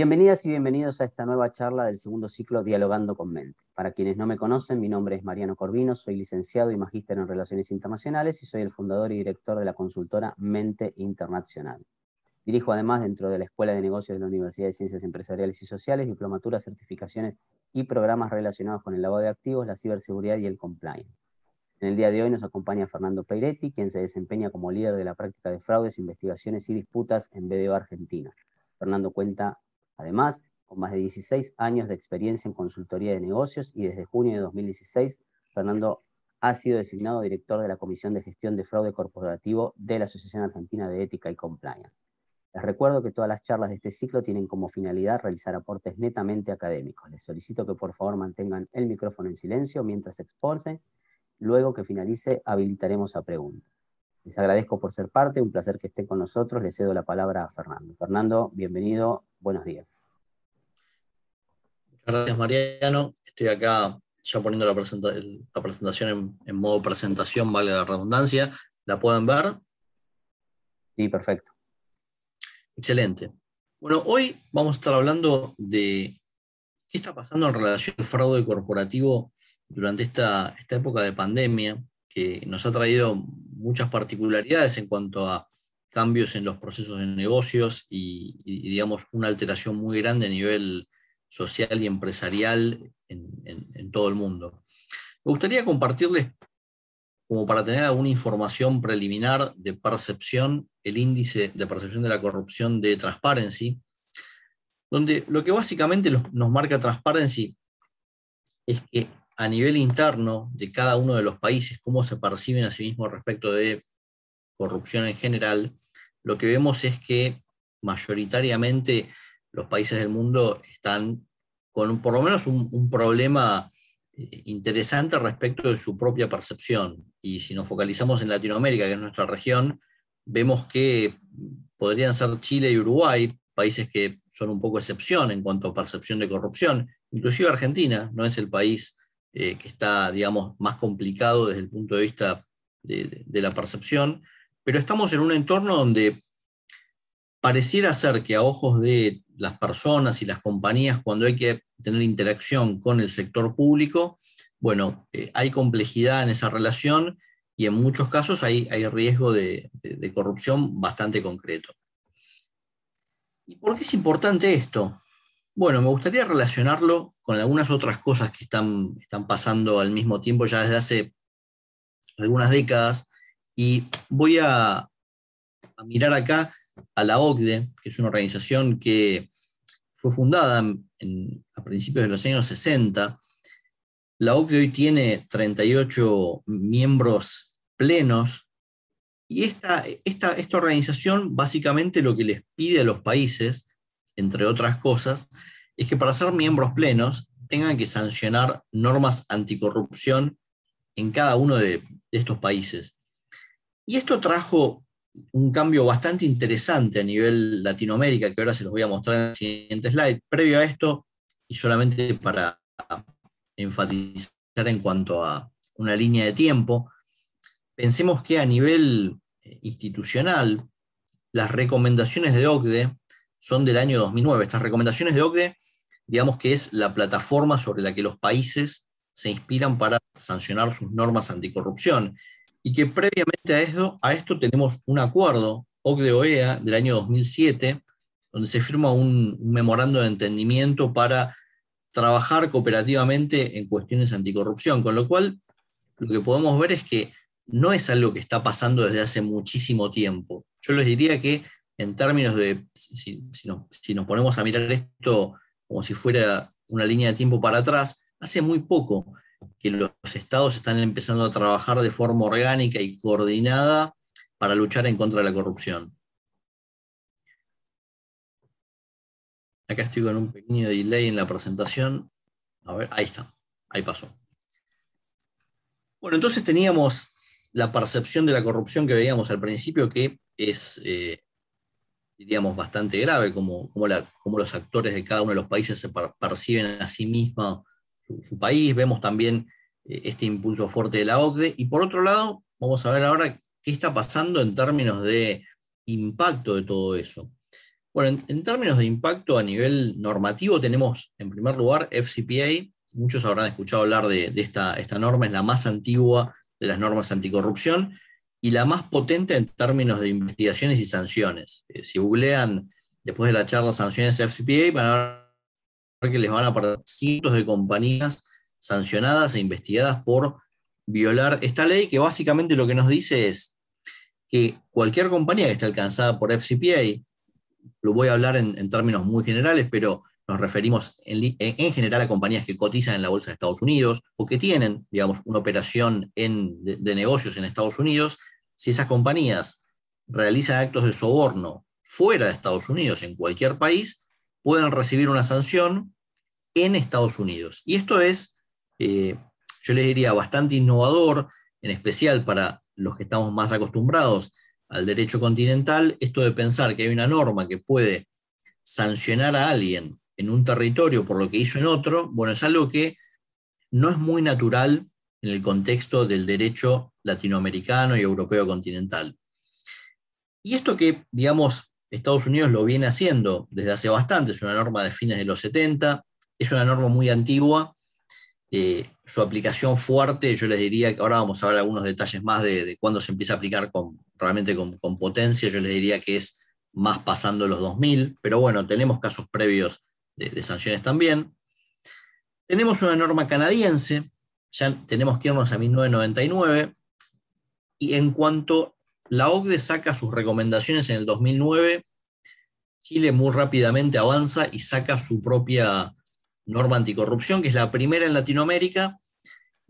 Bienvenidas y bienvenidos a esta nueva charla del segundo ciclo Dialogando con Mente. Para quienes no me conocen, mi nombre es Mariano Corvino, soy licenciado y magíster en Relaciones Internacionales y soy el fundador y director de la consultora Mente Internacional. Dirijo además dentro de la Escuela de Negocios de la Universidad de Ciencias Empresariales y Sociales, diplomaturas, certificaciones y programas relacionados con el lavado de activos, la ciberseguridad y el compliance. En el día de hoy nos acompaña Fernando Peiretti, quien se desempeña como líder de la práctica de fraudes, investigaciones y disputas en BDO Argentina. Fernando cuenta Además, con más de 16 años de experiencia en consultoría de negocios y desde junio de 2016, Fernando ha sido designado director de la Comisión de Gestión de Fraude Corporativo de la Asociación Argentina de Ética y Compliance. Les recuerdo que todas las charlas de este ciclo tienen como finalidad realizar aportes netamente académicos. Les solicito que por favor mantengan el micrófono en silencio mientras se expulsen. Luego que finalice, habilitaremos a preguntas. Les agradezco por ser parte, un placer que estén con nosotros. Le cedo la palabra a Fernando. Fernando, bienvenido, buenos días. Gracias, Mariano. Estoy acá ya poniendo la, presentación en, modo presentación, vale la redundancia. ¿La pueden ver? Sí, perfecto. Excelente. Bueno, hoy vamos a estar hablando de qué está pasando en relación al fraude corporativo durante esta, esta época de pandemia, que nos ha traído muchas particularidades en cuanto a cambios en los procesos de negocios y, digamos, una alteración muy grande a nivel social y empresarial en, todo el mundo. Me gustaría compartirles, como para tener alguna información preliminar de percepción, el índice de percepción de la corrupción de Transparency, donde lo que básicamente nos marca Transparency es que a nivel interno de cada uno de los países, cómo se perciben a sí mismos respecto de corrupción en general, lo que vemos es que mayoritariamente los países del mundo están con por lo menos un, problema eh, interesante respecto de su propia percepción. Y si nos focalizamos en Latinoamérica, que es nuestra región, vemos que podrían ser Chile y Uruguay, países que son un poco excepción en cuanto a percepción de corrupción. Inclusive Argentina no es el país eh, que está, digamos, más complicado desde el punto de vista de la percepción, pero estamos en un entorno donde pareciera ser que a ojos de las personas y las compañías, cuando hay que tener interacción con el sector público, bueno, eh, hay complejidad en esa relación y en muchos casos hay, hay riesgo de, corrupción bastante concreto. ¿Y por qué es importante esto? Bueno, me gustaría relacionarlo con algunas otras cosas que están, están pasando al mismo tiempo ya desde hace algunas décadas y voy a, mirar acá a la OCDE, que es una organización que fue fundada a principios de los años 60. La OCDE hoy tiene 38 miembros plenos y esta, esta, esta organización básicamente lo que les pide a los países, entre otras cosas, es que para ser miembros plenos tengan que sancionar normas anticorrupción en cada uno de, estos países. Y esto trajo un cambio bastante interesante a nivel Latinoamérica, que ahora se los voy a mostrar en el siguiente slide. Previo a esto, y solamente para enfatizar en cuanto a una línea de tiempo, pensemos que a nivel eh, institucional, las recomendaciones de OCDE son del año 2009. Estas recomendaciones de OCDE, digamos que es la plataforma sobre la que los países se inspiran para sancionar sus normas anticorrupción y que previamente a esto, a esto tenemos un acuerdo OCDE-OEA del año 2007, donde se firma un, memorando de entendimiento para trabajar cooperativamente en cuestiones anticorrupción, con lo cual lo que podemos ver es que no es algo que está pasando desde hace muchísimo tiempo. Yo les diría que en términos de, si, si nos ponemos a mirar esto como si fuera una línea de tiempo para atrás, hace muy poco que los estados están empezando a trabajar de forma orgánica y coordinada para luchar en contra de la corrupción. Acá estoy con un pequeño delay en la presentación. A ver, ahí está, ahí pasó. Bueno, entonces teníamos la percepción de la corrupción que veíamos al principio, que es, eh, diríamos, bastante grave, como, como, los actores de cada uno de los países se perciben a sí mismos su, país, vemos también eh, este impulso fuerte de la OCDE, y por otro lado, vamos a ver ahora qué está pasando en términos de impacto de todo eso. Bueno, en, términos de impacto a nivel normativo, tenemos en primer lugar FCPA. Muchos habrán escuchado hablar de, esta, esta norma, es la más antigua de las normas anticorrupción y la más potente en términos de investigaciones y sanciones. Eh, si googlean después de la charla sanciones FCPA, van a ver que les van a aparecer cientos de compañías sancionadas e investigadas por violar esta ley, que básicamente lo que nos dice es que cualquier compañía que esté alcanzada por FCPA, lo voy a hablar en, términos muy generales, pero nos referimos en, general a compañías que cotizan en la Bolsa de Estados Unidos o que tienen, digamos, una operación de, negocios en Estados Unidos, si esas compañías realizan actos de soborno fuera de Estados Unidos, en cualquier país, pueden recibir una sanción en Estados Unidos. Y esto es, eh, yo les diría, bastante innovador, en especial para los que estamos más acostumbrados al derecho continental, esto de pensar que hay una norma que puede sancionar a alguien en un territorio por lo que hizo en otro, bueno, es algo que no es muy natural en el contexto del derecho latinoamericano y europeo continental. Y esto que, digamos, Estados Unidos lo viene haciendo desde hace bastante, es una norma de fines de los 70, es una norma muy antigua, eh, su aplicación fuerte, yo les diría que ahora vamos a ver algunos detalles más de, de cuándo se empieza a aplicar con, realmente con, potencia, yo les diría que es más pasando los 2000, pero bueno, tenemos casos previos de, sanciones también. Tenemos una norma canadiense, ya tenemos que irnos a 1999, y en cuanto la OCDE saca sus recomendaciones en el 2009, Chile muy rápidamente avanza y saca su propia norma anticorrupción, que es la primera en Latinoamérica,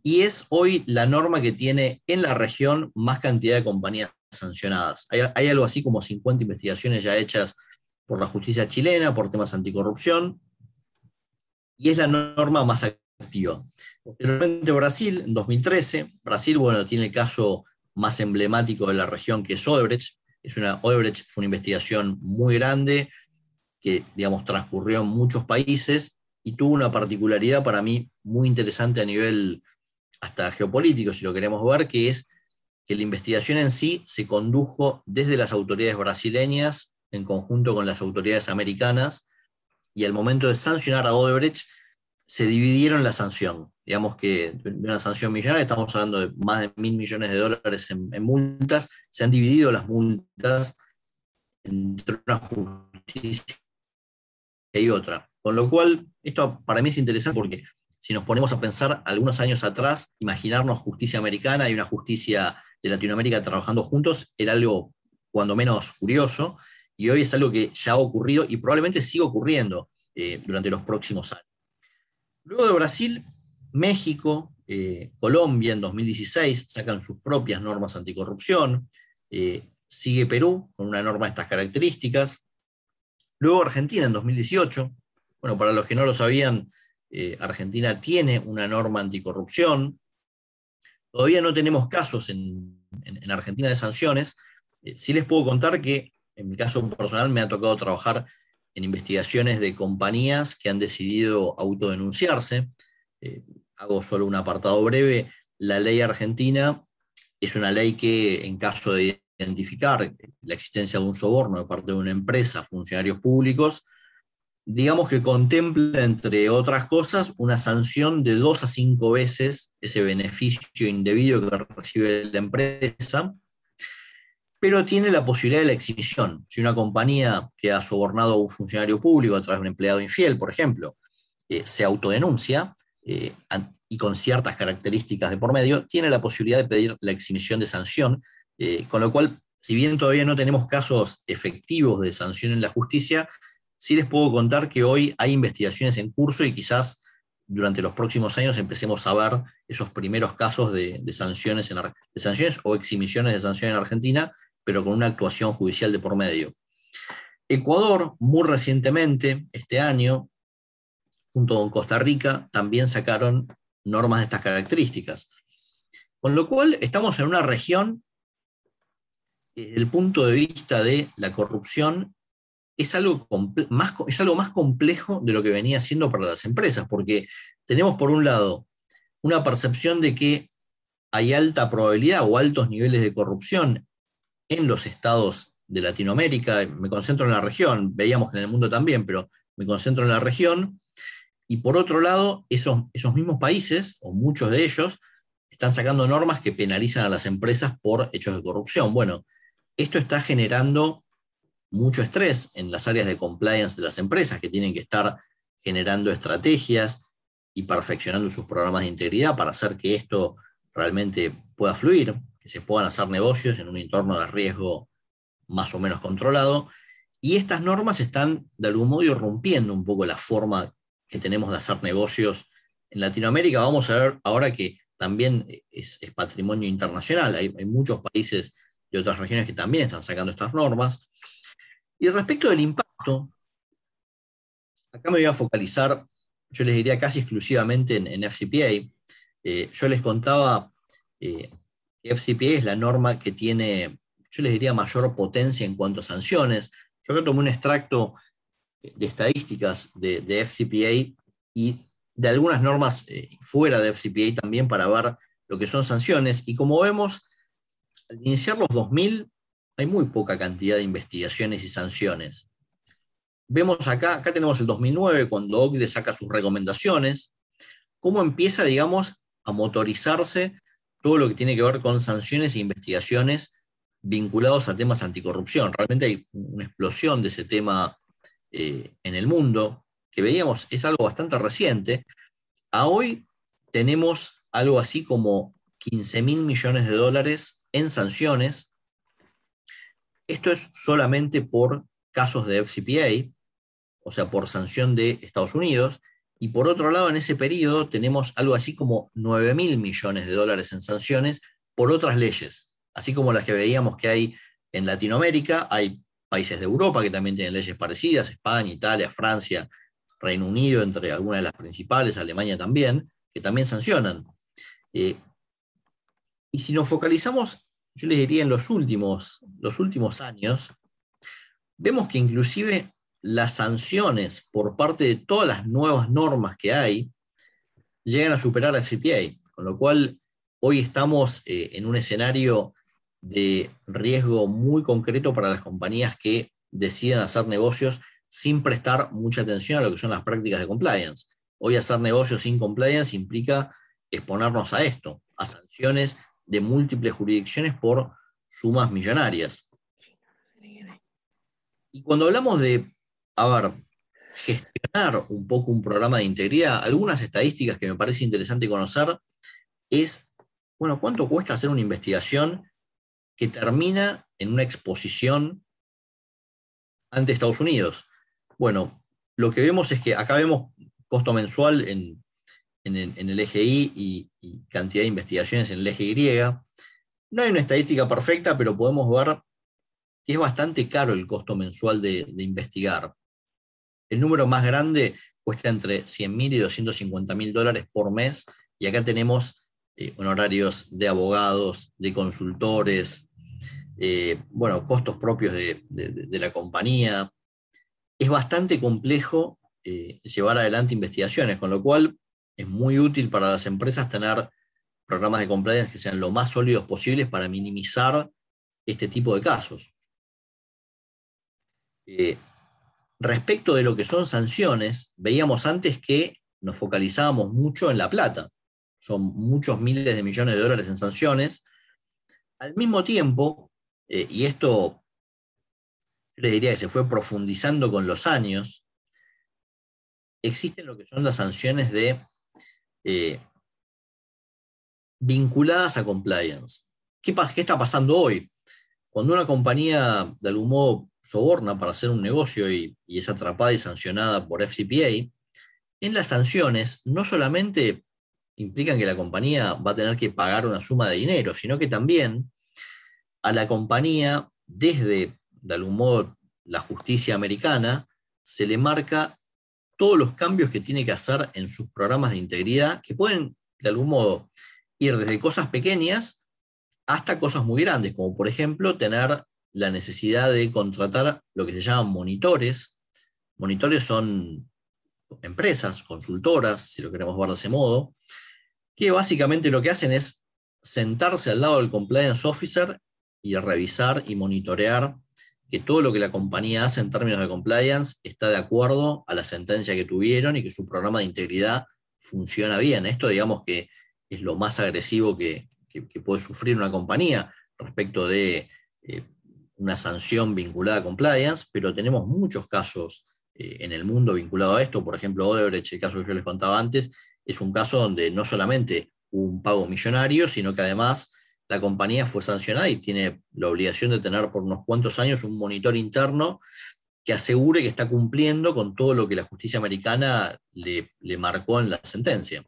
y es hoy la norma que tiene en la región más cantidad de compañías sancionadas. Hay, algo así como 50 investigaciones ya hechas por la justicia chilena por temas anticorrupción, y es la norma más activa. Brasil, en 2013, Brasil, bueno, tiene el caso más emblemático de la región que es Odebrecht. Es una, Odebrecht fue una investigación muy grande que, digamos, transcurrió en muchos países y tuvo una particularidad para mí muy interesante a nivel hasta geopolítico, si lo queremos ver, que es que la investigación en sí se condujo desde las autoridades brasileñas en conjunto con las autoridades americanas y al momento de sancionar a Odebrecht se dividieron la sanción. Digamos que una sanción millonaria, estamos hablando de más de mil millones de dólares en, multas, se han dividido las multas entre una justicia y otra. Con lo cual, esto para mí es interesante porque si nos ponemos a pensar algunos años atrás, imaginarnos justicia americana y una justicia de Latinoamérica trabajando juntos era algo cuando menos curioso, y hoy es algo que ya ha ocurrido y probablemente siga ocurriendo eh, durante los próximos años. Luego de Brasil, México, eh, Colombia en 2016 sacan sus propias normas anticorrupción, eh, sigue Perú con una norma de estas características, luego Argentina en 2018, bueno, para los que no lo sabían, Argentina tiene una norma anticorrupción, Todavía no tenemos casos en, Argentina de sanciones. Eh, sí les puedo contar que en mi caso personal me ha tocado trabajar en investigaciones de compañías que han decidido autodenunciarse. Eh, hago solo un apartado breve. La ley argentina es una ley que en caso de identificar la existencia de un soborno de parte de una empresa, funcionarios públicos, digamos que contempla, entre otras cosas, una sanción de dos a cinco veces ese beneficio indebido que recibe la empresa, pero tiene la posibilidad de la exhibición. Si una compañía que ha sobornado a un funcionario público a través de un empleado infiel, por ejemplo, eh, se autodenuncia eh, y con ciertas características de por medio, tiene la posibilidad de pedir la exhibición de sanción, eh, con lo cual, si bien todavía no tenemos casos efectivos de sanción en la justicia, Sí les puedo contar que hoy hay investigaciones en curso y quizás durante los próximos años empecemos a ver esos primeros casos de, sanciones, en, de sanciones o exhibiciones de sanción en Argentina, pero con una actuación judicial de por medio. Ecuador, muy recientemente, este año, junto con Costa Rica, también sacaron normas de estas características. Con lo cual, estamos en una región, desde el punto de vista de la corrupción, es algo, más, es algo más complejo de lo que venía siendo para las empresas, porque tenemos por un lado una percepción de que hay alta probabilidad o altos niveles de corrupción en los estados de Latinoamérica, me concentro en la región, veíamos que en el mundo también, pero me concentro en la región, y por otro lado, esos, esos mismos países, o muchos de ellos, están sacando normas que penalizan a las empresas por hechos de corrupción. Bueno, esto está generando mucho estrés en las áreas de compliance de las empresas que tienen que estar generando estrategias y perfeccionando sus programas de integridad para hacer que esto realmente pueda fluir, se puedan hacer negocios en un entorno de riesgo más o menos controlado. Y estas normas están de algún modo rompiendo un poco la forma que tenemos de hacer negocios en Latinoamérica. Vamos a ver ahora que también es, patrimonio internacional. Hay, muchos países de otras regiones que también están sacando estas normas. Y respecto del impacto, acá me voy a focalizar, yo les diría casi exclusivamente en, FCPA. Eh, yo les contaba eh, FCPA es la norma que tiene, yo les diría, mayor potencia en cuanto a sanciones. Yo creo tomé un extracto de estadísticas de, FCPA y de algunas normas eh, fuera de FCPA también para ver lo que son sanciones. Y como vemos, al iniciar los 2000, hay muy poca cantidad de investigaciones y sanciones. Vemos acá, acá tenemos el 2009, cuando OCDE saca sus recomendaciones, cómo empieza, digamos, a motorizarse todo lo que tiene que ver con sanciones e investigaciones vinculados a temas anticorrupción. Realmente hay una explosión de ese tema eh, en el mundo, que veíamos es algo bastante reciente. A hoy tenemos algo así como 15 mil millones de dólares en sanciones esto es solamente por casos de FCPA, o sea, por sanción de Estados Unidos. Y por otro lado, en ese periodo tenemos algo así como 9 mil millones de dólares en sanciones por otras leyes, así como las que veíamos que hay en Latinoamérica, hay países de Europa que también tienen leyes parecidas, España, Italia, Francia, Reino Unido, entre algunas de las principales, Alemania también, que también sancionan. Eh, y si nos focalizamos yo les diría en los últimos, los últimos años, vemos que inclusive las sanciones por parte de todas las nuevas normas que hay llegan a superar a FCPA, con lo cual hoy estamos eh, en un escenario de riesgo muy concreto para las compañías que deciden hacer negocios sin prestar mucha atención a lo que son las prácticas de compliance. Hoy hacer negocios sin compliance implica exponernos a esto, a sanciones de múltiples jurisdicciones por sumas millonarias. Y cuando hablamos de, a ver, gestionar un poco un programa de integridad, algunas estadísticas que me parece interesante conocer es, bueno, ¿cuánto cuesta hacer una investigación que termina en una exposición ante Estados Unidos? Bueno, lo que vemos es que acá vemos costo mensual en, en el, eje I y, cantidad de investigaciones en el eje Y. No hay una estadística perfecta, pero podemos ver que es bastante caro el costo mensual de, investigar. El número más grande cuesta entre 100 mil y 250 mil dólares por mes, y acá tenemos eh, honorarios de abogados, de consultores, eh, bueno, costos propios de, la compañía. Es bastante complejo eh, llevar adelante investigaciones, con lo cual es muy útil para las empresas tener programas de compliance que sean lo más sólidos posibles para minimizar este tipo de casos. Respecto de lo que son sanciones, veíamos antes que nos focalizábamos mucho en la plata. Son muchos miles de millones de dólares en sanciones. Al mismo tiempo, eh, y esto yo les diría que se fue profundizando con los años, existen lo que son las sanciones de eh, vinculadas a compliance. ¿Qué, ¿Qué está pasando hoy? Cuando una compañía de algún modo soborna para hacer un negocio y, es atrapada y sancionada por FCPA, en las sanciones no solamente implican que la compañía va a tener que pagar una suma de dinero, sino que también a la compañía, desde de algún modo la justicia americana, se le marca todos los cambios que tiene que hacer en sus programas de integridad, que pueden, de algún modo, ir desde cosas pequeñas hasta cosas muy grandes, como por ejemplo tener la necesidad de contratar lo que se llaman monitores. Monitores son empresas, consultoras, si lo queremos ver de ese modo, que básicamente lo que hacen es sentarse al lado del compliance officer y revisar y monitorear que todo lo que la compañía hace en términos de compliance está de acuerdo a la sentencia que tuvieron y que su programa de integridad funciona bien. Esto digamos que es lo más agresivo que, puede sufrir una compañía respecto de eh, una sanción vinculada a compliance, pero tenemos muchos casos eh, en el mundo vinculados a esto. Por ejemplo, Odebrecht, el caso que yo les contaba antes, es un caso donde no solamente hubo un pago millonario, sino que además la compañía fue sancionada y tiene la obligación de tener por unos cuantos años un monitor interno que asegure que está cumpliendo con todo lo que la justicia americana le, marcó en la sentencia.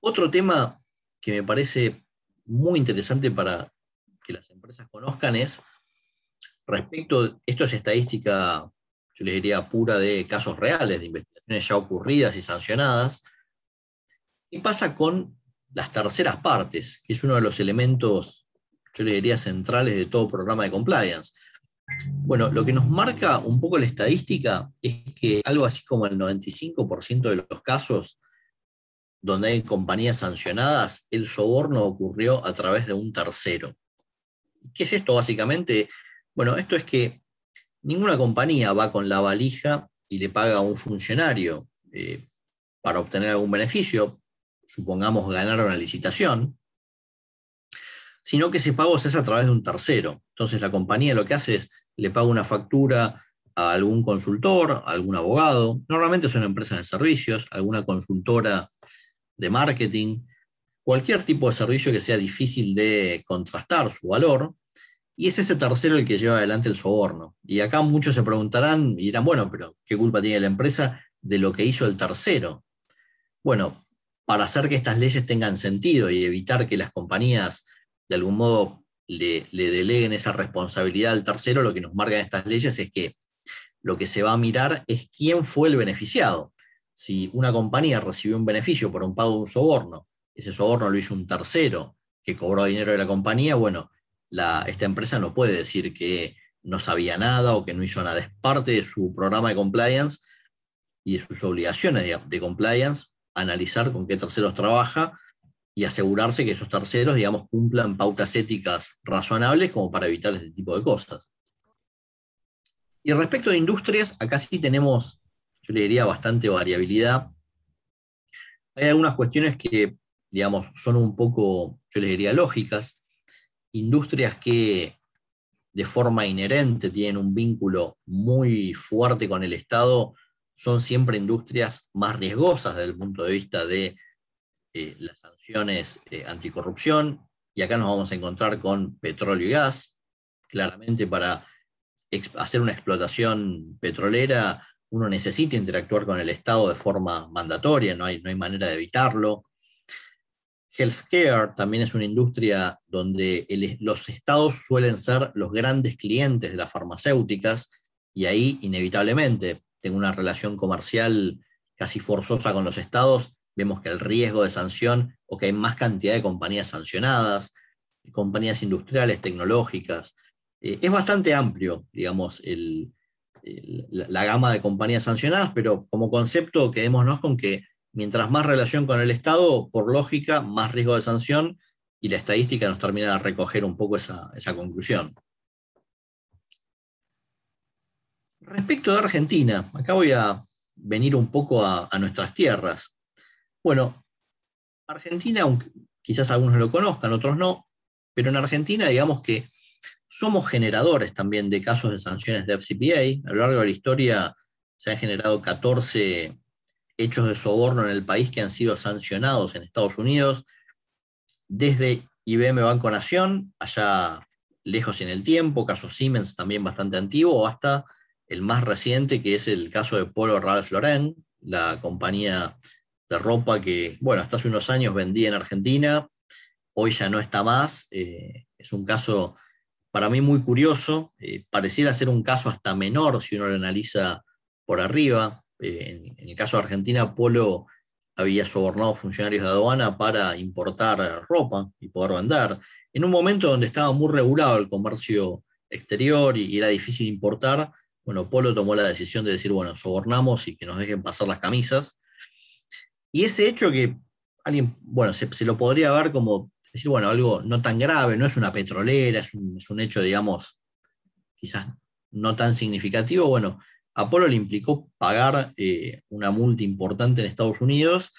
Otro tema que me parece muy interesante para que las empresas conozcan es respecto, esto es estadística, yo les diría pura de casos reales, de investigaciones ya ocurridas y sancionadas, ¿qué pasa con las terceras partes, que es uno de los elementos, yo le diría, centrales de todo programa de compliance. Bueno, lo que nos marca un poco la estadística es que algo así como el 95% de los casos donde hay compañías sancionadas, el soborno ocurrió a través de un tercero. ¿Qué es esto básicamente? Bueno, esto es que ninguna compañía va con la valija y le paga a un funcionario eh, para obtener algún beneficio supongamos, ganaron la licitación, sino que ese pago se hace a través de un tercero. Entonces la compañía lo que hace es le paga una factura a algún consultor, a algún abogado, normalmente son empresas de servicios, alguna consultora de marketing, cualquier tipo de servicio que sea difícil de contrastar su valor, y es ese tercero el que lleva adelante el soborno. Y acá muchos se preguntarán y dirán, bueno, pero ¿qué culpa tiene la empresa de lo que hizo el tercero? Bueno, para hacer que estas leyes tengan sentido y evitar que las compañías de algún modo le, deleguen esa responsabilidad al tercero, lo que nos marcan estas leyes es que lo que se va a mirar es quién fue el beneficiado. Si una compañía recibió un beneficio por un pago de un soborno, ese soborno lo hizo un tercero que cobró dinero de la compañía, bueno, esta empresa no puede decir que no sabía nada o que no hizo nada. Es parte de su programa de compliance y de sus obligaciones de compliance analizar con qué terceros trabaja y asegurarse que esos terceros, digamos, cumplan pautas éticas razonables como para evitar este tipo de cosas. Y respecto de industrias, acá sí tenemos, yo le diría, bastante variabilidad. Hay algunas cuestiones que, digamos, son un poco, yo les diría, lógicas. Industrias que de forma inherente tienen un vínculo muy fuerte con el Estado, son siempre industrias más riesgosas desde el punto de vista de eh, las sanciones eh, anticorrupción. Y acá nos vamos a encontrar con petróleo y gas. Claramente para hacer una explotación petrolera uno necesita interactuar con el Estado de forma mandatoria, no hay, no hay manera de evitarlo. Healthcare también es una industria donde los estados suelen ser los grandes clientes de las farmacéuticas y ahí inevitablemente tengo una relación comercial casi forzosa con los estados, vemos que el riesgo de sanción o que hay más cantidad de compañías sancionadas, compañías industriales, tecnológicas. Eh, es bastante amplio, digamos, la, gama de compañías sancionadas, pero como concepto quedémonos con que mientras más relación con el Estado, por lógica, más riesgo de sanción y la estadística nos termina de recoger un poco esa conclusión. Respecto de Argentina, acá voy a venir un poco a, nuestras tierras. Bueno, Argentina, quizás algunos lo conozcan, otros no, pero en Argentina digamos que somos generadores también de casos de sanciones de FCPA. A lo largo de la historia se han generado 14 hechos de soborno en el país que han sido sancionados en Estados Unidos, desde IBM Banco Nación, allá lejos en el tiempo, caso Siemens también bastante antiguo, hasta el más reciente, que es el caso de Polo Ralph Lauren, la compañía de ropa que, bueno, hasta hace unos años vendía en Argentina, hoy ya no está más. Eh, es un caso para mí muy curioso, eh, pareciera ser un caso hasta menor si uno lo analiza por arriba. Eh, en, el caso de Argentina, Polo había sobornado funcionarios de aduana para importar ropa y poder vender. En un momento donde estaba muy regulado el comercio exterior y era difícil importar, bueno, Polo tomó la decisión de decir, bueno, sobornamos y que nos dejen pasar las camisas. Y ese hecho que alguien, bueno, se, lo podría ver como decir, bueno, algo no tan grave, no es una petrolera, es un, hecho, digamos, quizás no tan significativo, bueno, Apolo le implicó pagar eh, una multa importante en Estados Unidos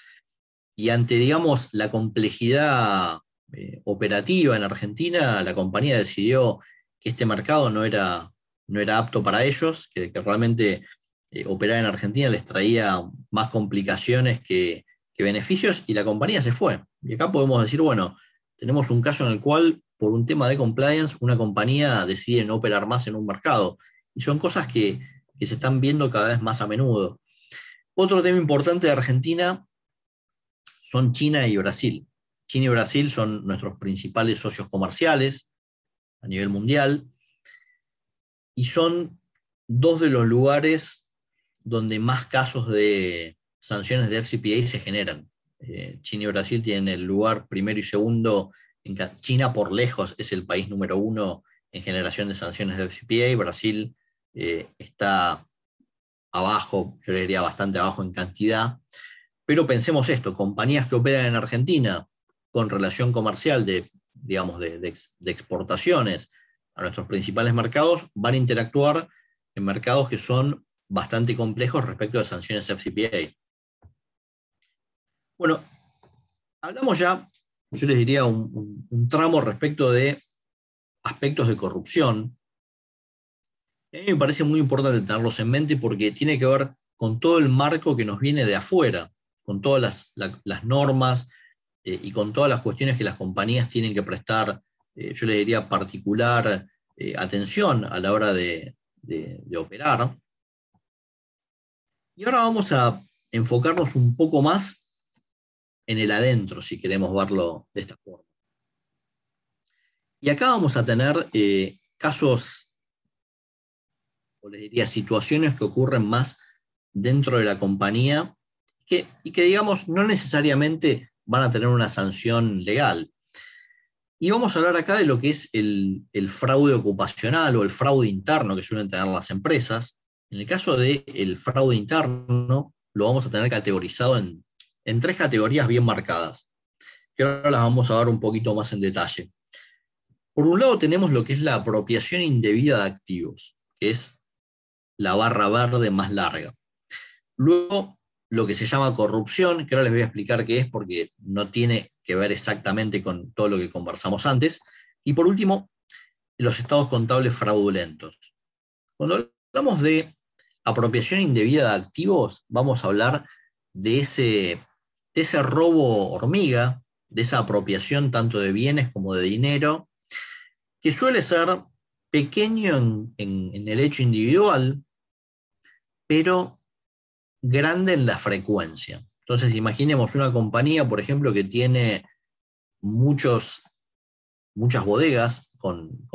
y ante, digamos, la complejidad eh, operativa en Argentina, la compañía decidió que este mercado no era, no era apto para ellos, que, realmente eh, operar en Argentina les traía más complicaciones que, que beneficios y la compañía se fue. Y acá podemos decir, bueno, tenemos un caso en el cual, por un tema de compliance, una compañía decide no operar más en un mercado. Y son cosas que, se están viendo cada vez más a menudo. Otro tema importante de Argentina son China y Brasil. China y Brasil son nuestros principales socios comerciales a nivel mundial y son dos de los lugares donde más casos de sanciones de FCPA se generan. Eh, China y Brasil tienen el lugar primero y segundo. En China, por lejos, es el país número uno en generación de sanciones de FCPA. Brasil eh, está abajo, yo le diría bastante abajo en cantidad. Pero pensemos esto: compañías que operan en Argentina con relación comercial de, digamos, de exportaciones a nuestros principales mercados van a interactuar en mercados que son bastante complejos respecto de sanciones FCPA. Bueno, hablamos ya, yo les diría, un, tramo respecto de aspectos de corrupción. A mí me parece muy importante tenerlos en mente porque tiene que ver con todo el marco que nos viene de afuera, con todas las, normas eh, y con todas las cuestiones que las compañías tienen que prestar, eh, yo les diría, particular eh, atención a la hora de operar. Y ahora vamos a enfocarnos un poco más en el adentro, si queremos verlo de esta forma. Y acá vamos a tener casos, les diría, situaciones que ocurren más dentro de la compañía y que, digamos, no necesariamente van a tener una sanción legal. Y vamos a hablar acá de lo que es el, fraude ocupacional o el fraude interno que suelen tener las empresas. En el caso del fraude interno, lo vamos a tener categorizado en en tres categorías bien marcadas, que ahora las vamos a ver un poquito más en detalle. Por un lado tenemos lo que es la apropiación indebida de activos, que es la barra verde más larga. Luego, lo que se llama corrupción, que ahora les voy a explicar qué es porque no tiene que ver exactamente con todo lo que conversamos antes. Y por último, los estados contables fraudulentos. Cuando hablamos de apropiación indebida de activos, vamos a hablar de ese de ese robo hormiga, de esa apropiación tanto de bienes como de dinero, que suele ser pequeño en, el hecho individual, pero grande en la frecuencia. Entonces, imaginemos una compañía, por ejemplo, que tiene muchos, muchas bodegas con,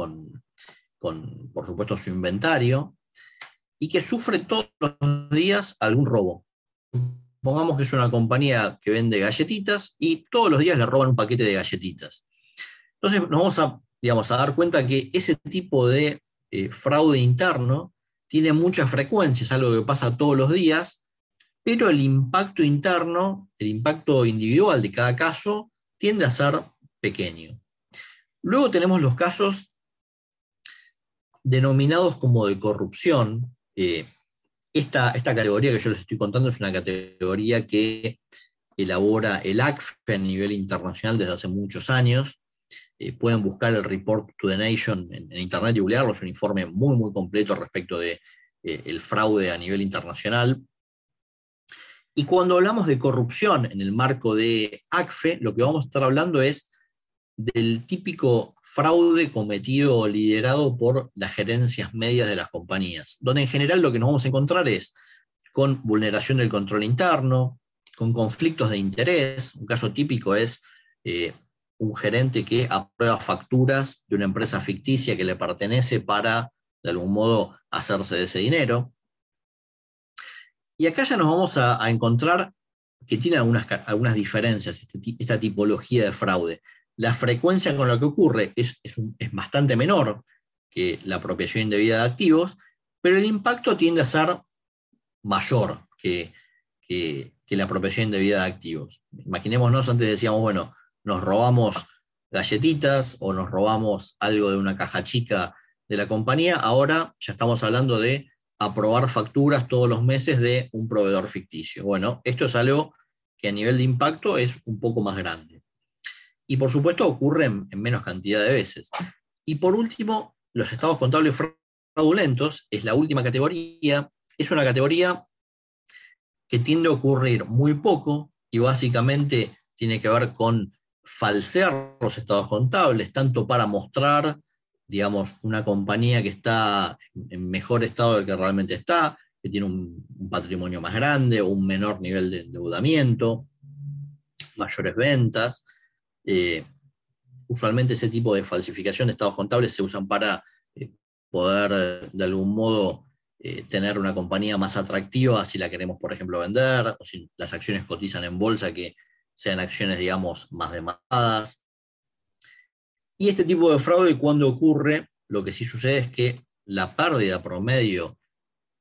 por supuesto, su inventario y que sufre todos los días algún robo. Pongamos que es una compañía que vende galletitas y todos los días le roban un paquete de galletitas. Entonces nos vamos a, digamos, a dar cuenta que ese tipo de eh, fraude interno tiene mucha frecuencia, es algo que pasa todos los días, pero el impacto interno, el impacto individual de cada caso, tiende a ser pequeño. Luego tenemos los casos denominados como de corrupción, eh, esta, categoría que yo les estoy contando es una categoría que elabora el ACFE a nivel internacional desde hace muchos años. Eh, pueden buscar el Report to the Nation en, Internet y googlearlo, es un informe muy, muy completo respecto del de, eh, fraude a nivel internacional. Y cuando hablamos de corrupción en el marco de ACFE, lo que vamos a estar hablando es del típico fraude cometido o liderado por las gerencias medias de las compañías, donde en general lo que nos vamos a encontrar es con vulneración del control interno, con conflictos de interés. Un caso típico es eh, un gerente que aprueba facturas de una empresa ficticia que le pertenece para, de algún modo, hacerse de ese dinero. Y acá ya nos vamos a, encontrar que tiene algunas, algunas diferencias este esta tipología de fraude la frecuencia con la que ocurre es, bastante menor que la apropiación indebida de activos, pero el impacto tiende a ser mayor que, la apropiación indebida de activos. Imaginémonos, antes decíamos, bueno, nos robamos galletitas o nos robamos algo de una caja chica de la compañía, ahora ya estamos hablando de aprobar facturas todos los meses de un proveedor ficticio. Bueno, esto es algo que a nivel de impacto es un poco más grande. Y por supuesto ocurre en, menos cantidad de veces. Y por último, los estados contables fraudulentos es la última categoría. Es una categoría que tiende a ocurrir muy poco y básicamente tiene que ver con falsear los estados contables, tanto para mostrar digamos, una compañía que está en mejor estado del que realmente está, que tiene un, patrimonio más grande un menor nivel de endeudamiento, mayores ventas. Eh, usualmente ese tipo de falsificación de estados contables se usan para eh, poder de algún modo eh, tener una compañía más atractiva si la queremos, por ejemplo, vender, o si las acciones cotizan en bolsa, que sean acciones, digamos, más demandadas. Y este tipo de fraude, cuando ocurre, lo que sí sucede es que la pérdida promedio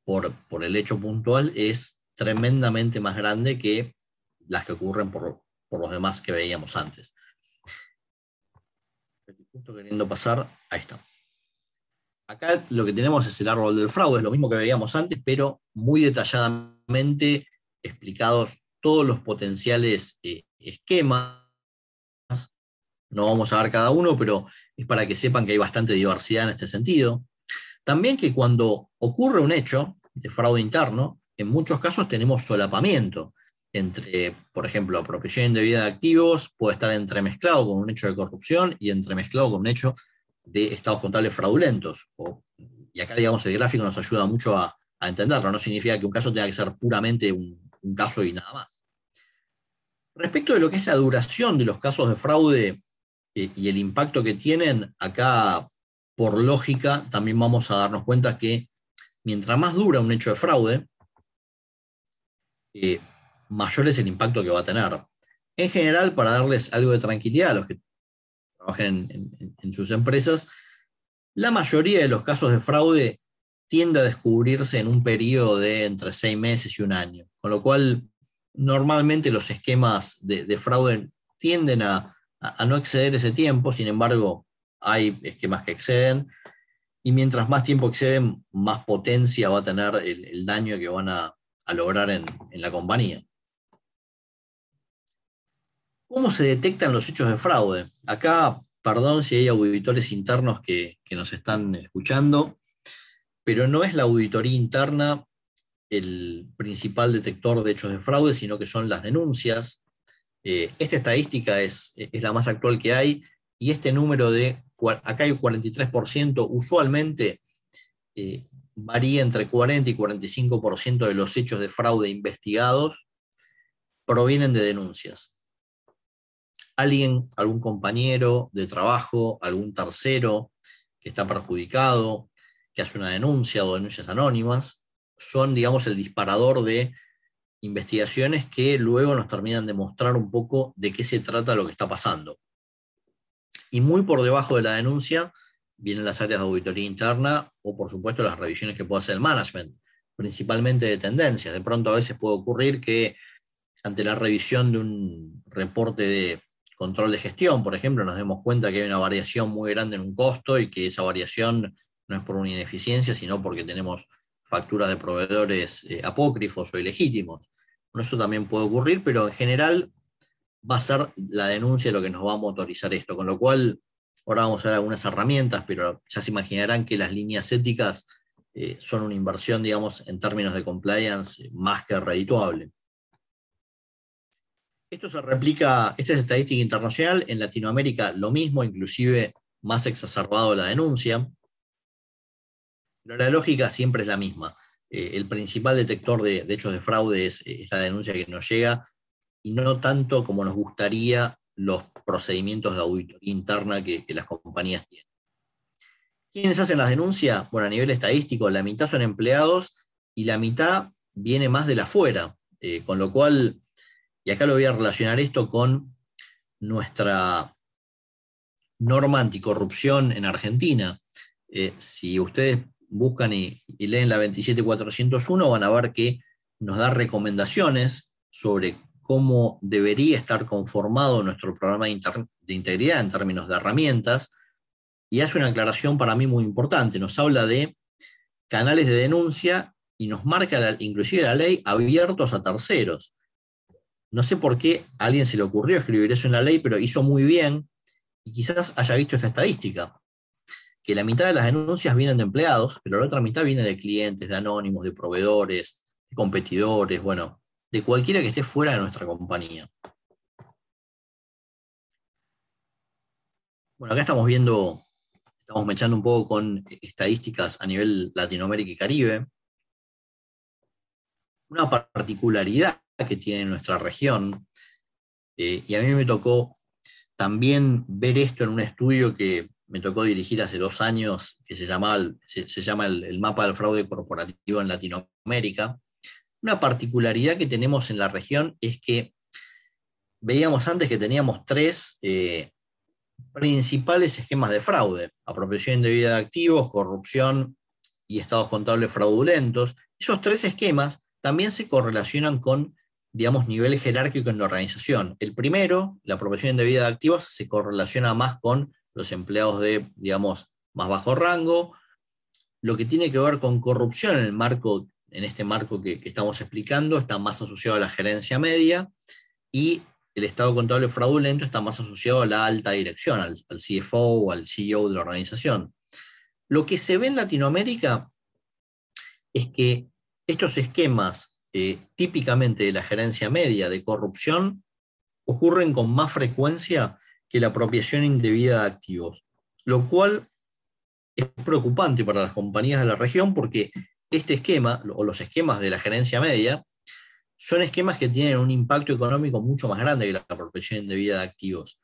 por, por el hecho puntual es tremendamente más grande que las que ocurren por, los demás que veíamos antes. Justo queriendo pasar, ahí está. Acá lo que tenemos es el árbol del fraude, es lo mismo que veíamos antes, pero muy detalladamente explicados todos los potenciales eh, esquemas no vamos a ver cada uno, pero es para que sepan que hay bastante diversidad en este sentido. También que cuando ocurre un hecho de fraude interno, en muchos casos tenemos solapamiento entre, por ejemplo, apropiación indebida de activos, puede estar entremezclado con un hecho de corrupción y entremezclado con un hecho de estados contables fraudulentos. y acá, digamos, el gráfico nos ayuda mucho a, entenderlo. No significa que un caso tenga que ser puramente un caso y nada más. Respecto de lo que es la duración de los casos de fraude y el impacto que tienen, acá por lógica también vamos a darnos cuenta que mientras más dura un hecho de fraude, eh, mayor es el impacto que va a tener. En general, para darles algo de tranquilidad a los que trabajen en, sus empresas, la mayoría de los casos de fraude tiende a descubrirse en un periodo de entre seis meses y un año, con lo cual normalmente los esquemas de fraude tienden a, no exceder ese tiempo, sin embargo, hay esquemas que exceden, y mientras más tiempo exceden, más potencia va a tener el, daño que van a, lograr en, la compañía. ¿Cómo se detectan los hechos de fraude? Acá, perdón si hay auditores internos que, que nos están escuchando, pero no es la auditoría interna el principal detector de hechos de fraude, sino que son las denuncias, eh, esta estadística es, la más actual que hay y este número de, acá hay 43%, usualmente eh, varía entre 40 y 45% de los hechos de fraude investigados provienen de denuncias. Alguien, algún compañero de trabajo, algún tercero que está perjudicado, que hace una denuncia o denuncias anónimas, son, digamos, el disparador de investigaciones que luego nos terminan de mostrar un poco de qué se trata lo que está pasando. Y muy por debajo de la denuncia vienen las áreas de auditoría interna o por supuesto las revisiones que puede hacer el management, principalmente de tendencias. De pronto a veces puede ocurrir que ante la revisión de un reporte de control de gestión, por ejemplo, nos demos cuenta que hay una variación muy grande en un costo y que esa variación no es por una ineficiencia, sino porque tenemos facturas de proveedores eh, apócrifos o ilegítimos. Eso también puede ocurrir, pero en general va a ser la denuncia lo que nos va a motorizar esto, con lo cual ahora vamos a ver algunas herramientas, pero ya se imaginarán que las líneas éticas eh, son una inversión, digamos, en términos de compliance más que redituable. Esto se replica, esta es estadística internacional, en Latinoamérica lo mismo, inclusive más exacerbado la denuncia, pero la lógica siempre es la misma. Eh, el principal detector de, hechos de fraude es, la denuncia que nos llega y no tanto como nos gustaría los procedimientos de auditoría interna que, las compañías tienen. ¿Quiénes hacen las denuncias? Bueno, a nivel estadístico, la mitad son empleados y la mitad viene más de la afuera, eh, con lo cual, y acá lo voy a relacionar esto con nuestra norma anticorrupción en Argentina. Eh, si ustedes buscan y, leen la 27401, van a ver que nos da recomendaciones sobre cómo debería estar conformado nuestro programa de, integridad en términos de herramientas. y hace una aclaración para mí muy importante. Nos habla de canales de denuncia y nos marca la, inclusive la ley abiertos a terceros. No sé por qué a alguien se le ocurrió escribir eso en la ley, pero hizo muy bien y quizás haya visto esta estadística, que la mitad de las denuncias vienen de empleados, pero la otra mitad viene de clientes, de anónimos, de proveedores, de competidores, bueno, de cualquiera que esté fuera de nuestra compañía. Bueno, acá estamos viendo, estamos mechando un poco con estadísticas a nivel Latinoamérica y Caribe. Una particularidad que tiene nuestra región, eh, y a mí me tocó también ver esto en un estudio que me tocó dirigir hace dos años, que se llama, se, llama el, mapa del fraude corporativo en Latinoamérica. Una particularidad que tenemos en la región es que veíamos antes que teníamos tres eh, principales esquemas de fraude, apropiación indebida de activos, corrupción y estados contables fraudulentos. Esos tres esquemas también se correlacionan con digamos, nivel jerárquico en la organización. El primero, la apropiación indebida de activos, se correlaciona más con los empleados de, digamos, más bajo rango. Lo que tiene que ver con corrupción en el marco, en este marco que, estamos explicando, está más asociado a la gerencia media y el estado contable fraudulento está más asociado a la alta dirección, al, CFO o al CEO de la organización. Lo que se ve en Latinoamérica es que estos esquemas eh, típicamente de la gerencia media de corrupción ocurren con más frecuencia que la apropiación indebida de activos, lo cual es preocupante para las compañías de la región porque este esquema, o los esquemas de la gerencia media, son esquemas que tienen un impacto económico mucho más grande que la apropiación indebida de activos.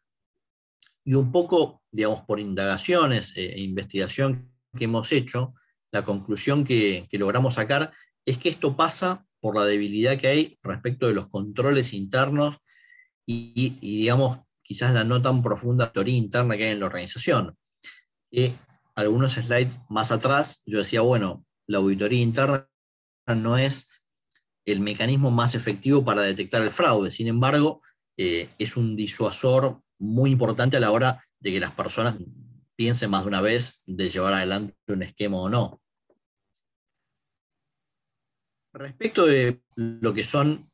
Y un poco, digamos, por indagaciones e investigación que hemos hecho, la conclusión que, que logramos sacar es que esto pasa por la debilidad que hay respecto de los controles internos y, digamos, quizás la no tan profunda teoría interna que hay en la organización. Y algunos slides más atrás, yo decía, bueno, la auditoría interna no es el mecanismo más efectivo para detectar el fraude, sin embargo, eh, es un disuasor muy importante a la hora de que las personas piensen más de una vez de llevar adelante un esquema o no. Respecto de lo que son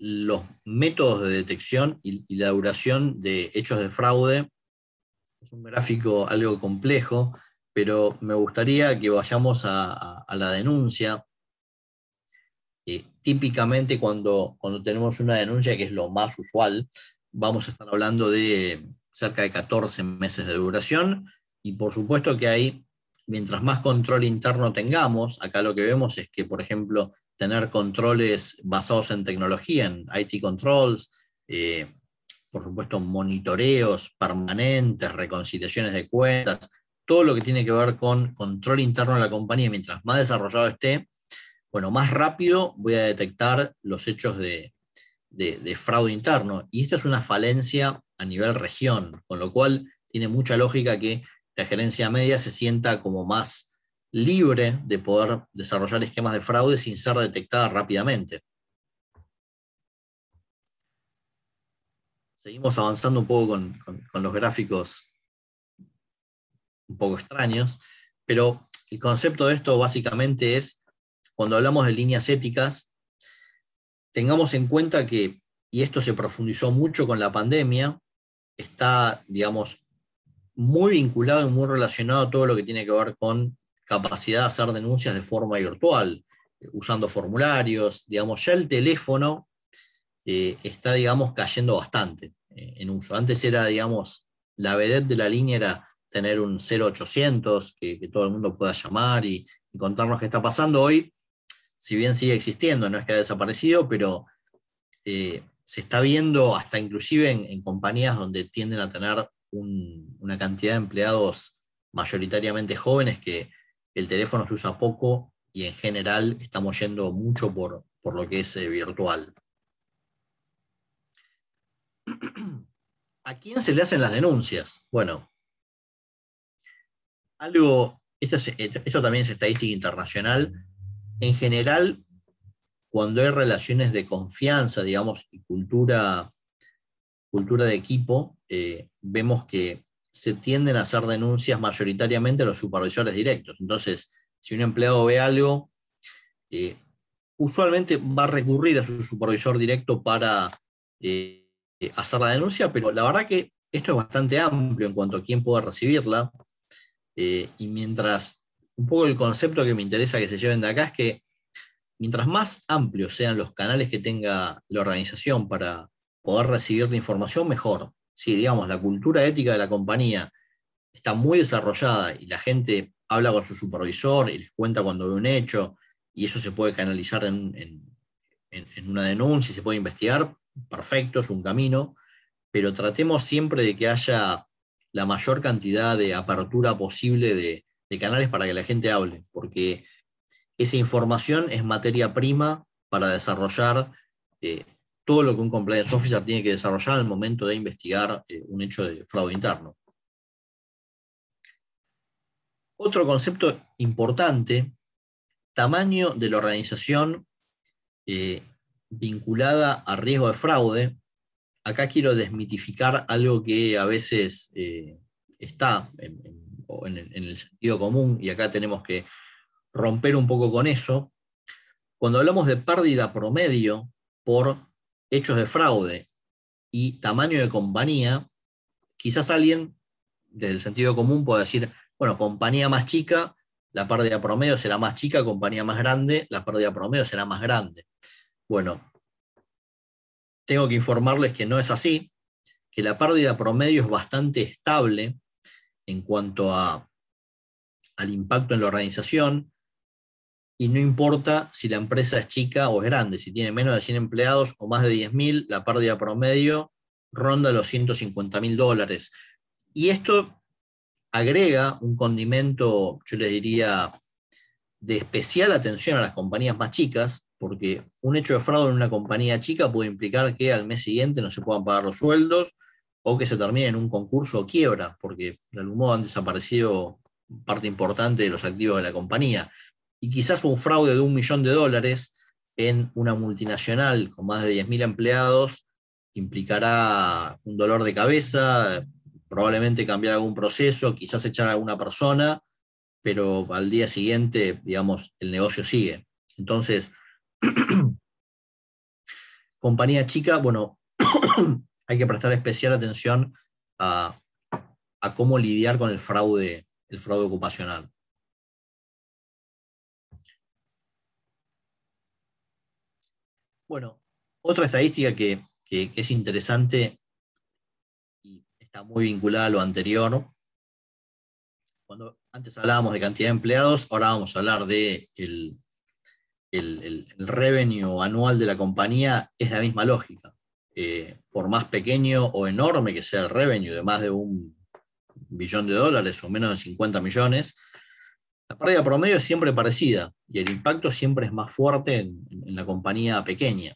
los métodos de detección y, la duración de hechos de fraude, es un gráfico algo complejo, pero me gustaría que vayamos a, la denuncia. Eh, típicamente cuando, cuando tenemos una denuncia, que es lo más usual, vamos a estar hablando de cerca de 14 meses de duración y por supuesto que hay, mientras más control interno tengamos, acá lo que vemos es que, por ejemplo, tener controles basados en tecnología, en IT controls, eh, por supuesto monitoreos permanentes, reconciliaciones de cuentas, todo lo que tiene que ver con control interno de la compañía, mientras más desarrollado esté, bueno, más rápido voy a detectar los hechos de, de fraude interno. Y esta es una falencia a nivel región, con lo cual tiene mucha lógica que la gerencia media se sienta como más libre de poder desarrollar esquemas de fraude sin ser detectada rápidamente. Seguimos avanzando un poco con, los gráficos un poco extraños, pero el concepto de esto básicamente es, cuando hablamos de líneas éticas, tengamos en cuenta que, y esto se profundizó mucho con la pandemia, está, digamos, muy vinculado y muy relacionado a todo lo que tiene que ver con capacidad de hacer denuncias de forma virtual, usando formularios, digamos, ya el teléfono eh, está, digamos, cayendo bastante eh, en uso. Antes era, digamos, la vedette de la línea era tener un 0800 que, todo el mundo pueda llamar y, contarnos qué está pasando. Hoy, si bien sigue existiendo, no es que haya desaparecido, pero eh, se está viendo hasta inclusive en, compañías donde tienden a tener una cantidad de empleados mayoritariamente jóvenes que el teléfono se usa poco y en general estamos yendo mucho por, lo que es eh, virtual. ¿A quién se le hacen las denuncias? Bueno, algo, eso, también es estadística internacional. En general, cuando hay relaciones de confianza, digamos, y cultura, cultura de equipo, eh, vemos que se tienden a hacer denuncias mayoritariamente a los supervisores directos. Entonces, si un empleado ve algo, eh, usualmente va a recurrir a su supervisor directo para eh, hacer la denuncia, pero la verdad que esto es bastante amplio en cuanto a quién puede recibirla. Eh, y mientras, un poco el concepto que me interesa que se lleven de acá es que mientras más amplios sean los canales que tenga la organización para poder recibir la información, mejor. Si, digamos, la cultura ética de la compañía está muy desarrollada y la gente habla con su supervisor y les cuenta cuando ve un hecho, y eso se puede canalizar en, en una denuncia se puede investigar, perfecto, es un camino, pero tratemos siempre de que haya la mayor cantidad de apertura posible de, canales para que la gente hable, porque esa información es materia prima para desarrollar eh, todo lo que un compliance officer tiene que desarrollar al momento de investigar eh, un hecho de fraude interno. Otro concepto importante, tamaño de la organización eh, vinculada a riesgo de fraude, acá quiero desmitificar algo que a veces eh, está en, el sentido común y acá tenemos que romper un poco con eso. Cuando hablamos de pérdida promedio por hechos de fraude y tamaño de compañía, quizás alguien desde el sentido común pueda decir, bueno, compañía más chica, la pérdida promedio será más chica, compañía más grande, la pérdida promedio será más grande. Bueno, tengo que informarles que no es así, que la pérdida promedio es bastante estable en cuanto a, al impacto en la organización y no importa si la empresa es chica o es grande, si tiene menos de 100 empleados o más de 10.000, la pérdida promedio ronda los 150 mil dólares. Y esto agrega un condimento, yo les diría, de especial atención a las compañías más chicas, porque un hecho de fraude en una compañía chica puede implicar que al mes siguiente no se puedan pagar los sueldos o que se termine en un concurso o quiebra, porque de algún modo han desaparecido parte importante de los activos de la compañía. Y quizás un fraude de un millón de dólares en una multinacional con más de 10.000 empleados implicará un dolor de cabeza, probablemente cambiar algún proceso, quizás echar a alguna persona, pero al día siguiente, digamos, el negocio sigue. Entonces, Compañía chica, bueno, hay que prestar especial atención a, cómo lidiar con el fraude, el fraude ocupacional. Bueno, otra estadística que, es interesante y está muy vinculada a lo anterior. Cuando antes hablábamos de cantidad de empleados, ahora vamos a hablar de el, el, revenue anual de la compañía es la misma lógica. Eh, por más pequeño o enorme que sea el revenue de más de un billón de dólares o menos de 50 millones, la pérdida promedio es siempre parecida y el impacto siempre es más fuerte en, la compañía pequeña.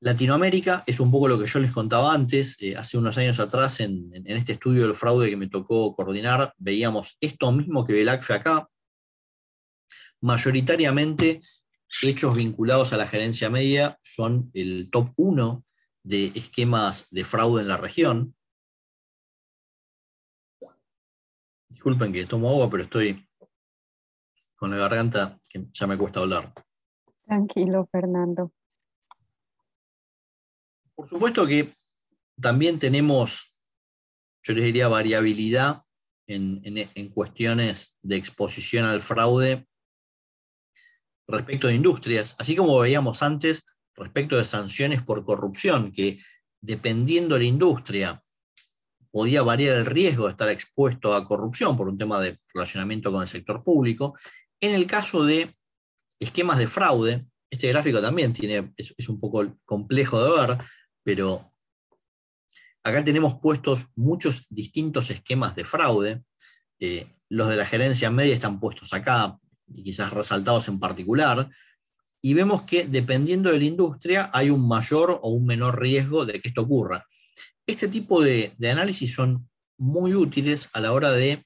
Latinoamérica es un poco lo que yo les contaba antes, eh, hace unos años atrás en, este estudio del fraude que me tocó coordinar, veíamos esto mismo que el ACFE acá, mayoritariamente hechos vinculados a la gerencia media son el top 1 de esquemas de fraude en la región. Disculpen que tomo agua, pero estoy con la garganta que ya me cuesta hablar. Tranquilo, Fernando. Por supuesto que también tenemos, yo les diría, variabilidad en, en cuestiones de exposición al fraude respecto de industrias, así como veíamos antes respecto de sanciones por corrupción, que dependiendo de la industria podía variar el riesgo de estar expuesto a corrupción por un tema de relacionamiento con el sector público. En el caso de esquemas de fraude, este gráfico también tiene, es, un poco complejo de ver, pero acá tenemos puestos muchos distintos esquemas de fraude. Eh, los de la gerencia media están puestos acá, y quizás resaltados en particular, y vemos que dependiendo de la industria hay un mayor o un menor riesgo de que esto ocurra. Este tipo de, análisis son muy útiles a la hora de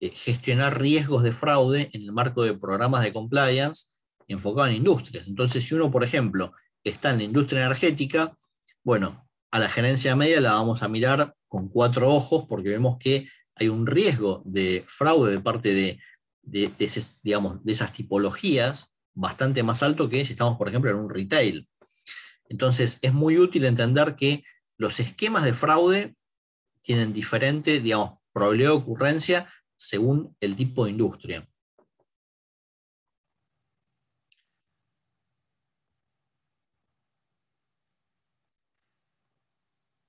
eh, gestionar riesgos de fraude en el marco de programas de compliance enfocados en industrias. Entonces, si uno, por ejemplo, está en la industria energética, bueno, a la gerencia media la vamos a mirar con cuatro ojos porque vemos que hay un riesgo de fraude de parte de, esas tipologías bastante más alto que si estamos, por ejemplo, en un retail. Entonces, es muy útil entender que los esquemas de fraude tienen diferente, digamos, probabilidad de ocurrencia según el tipo de industria.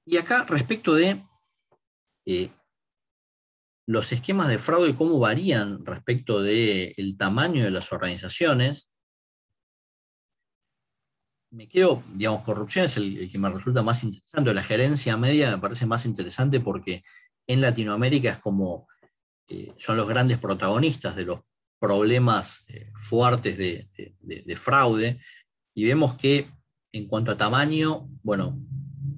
Y acá, respecto de eh, los esquemas de fraude, cómo varían respecto del tamaño de las organizaciones, me quedo, digamos, corrupción es el, que me resulta más interesante. La gerencia media me parece más interesante porque en Latinoamérica es como eh, son los grandes protagonistas de los problemas eh, fuertes de, fraude. Y vemos que en cuanto a tamaño, bueno,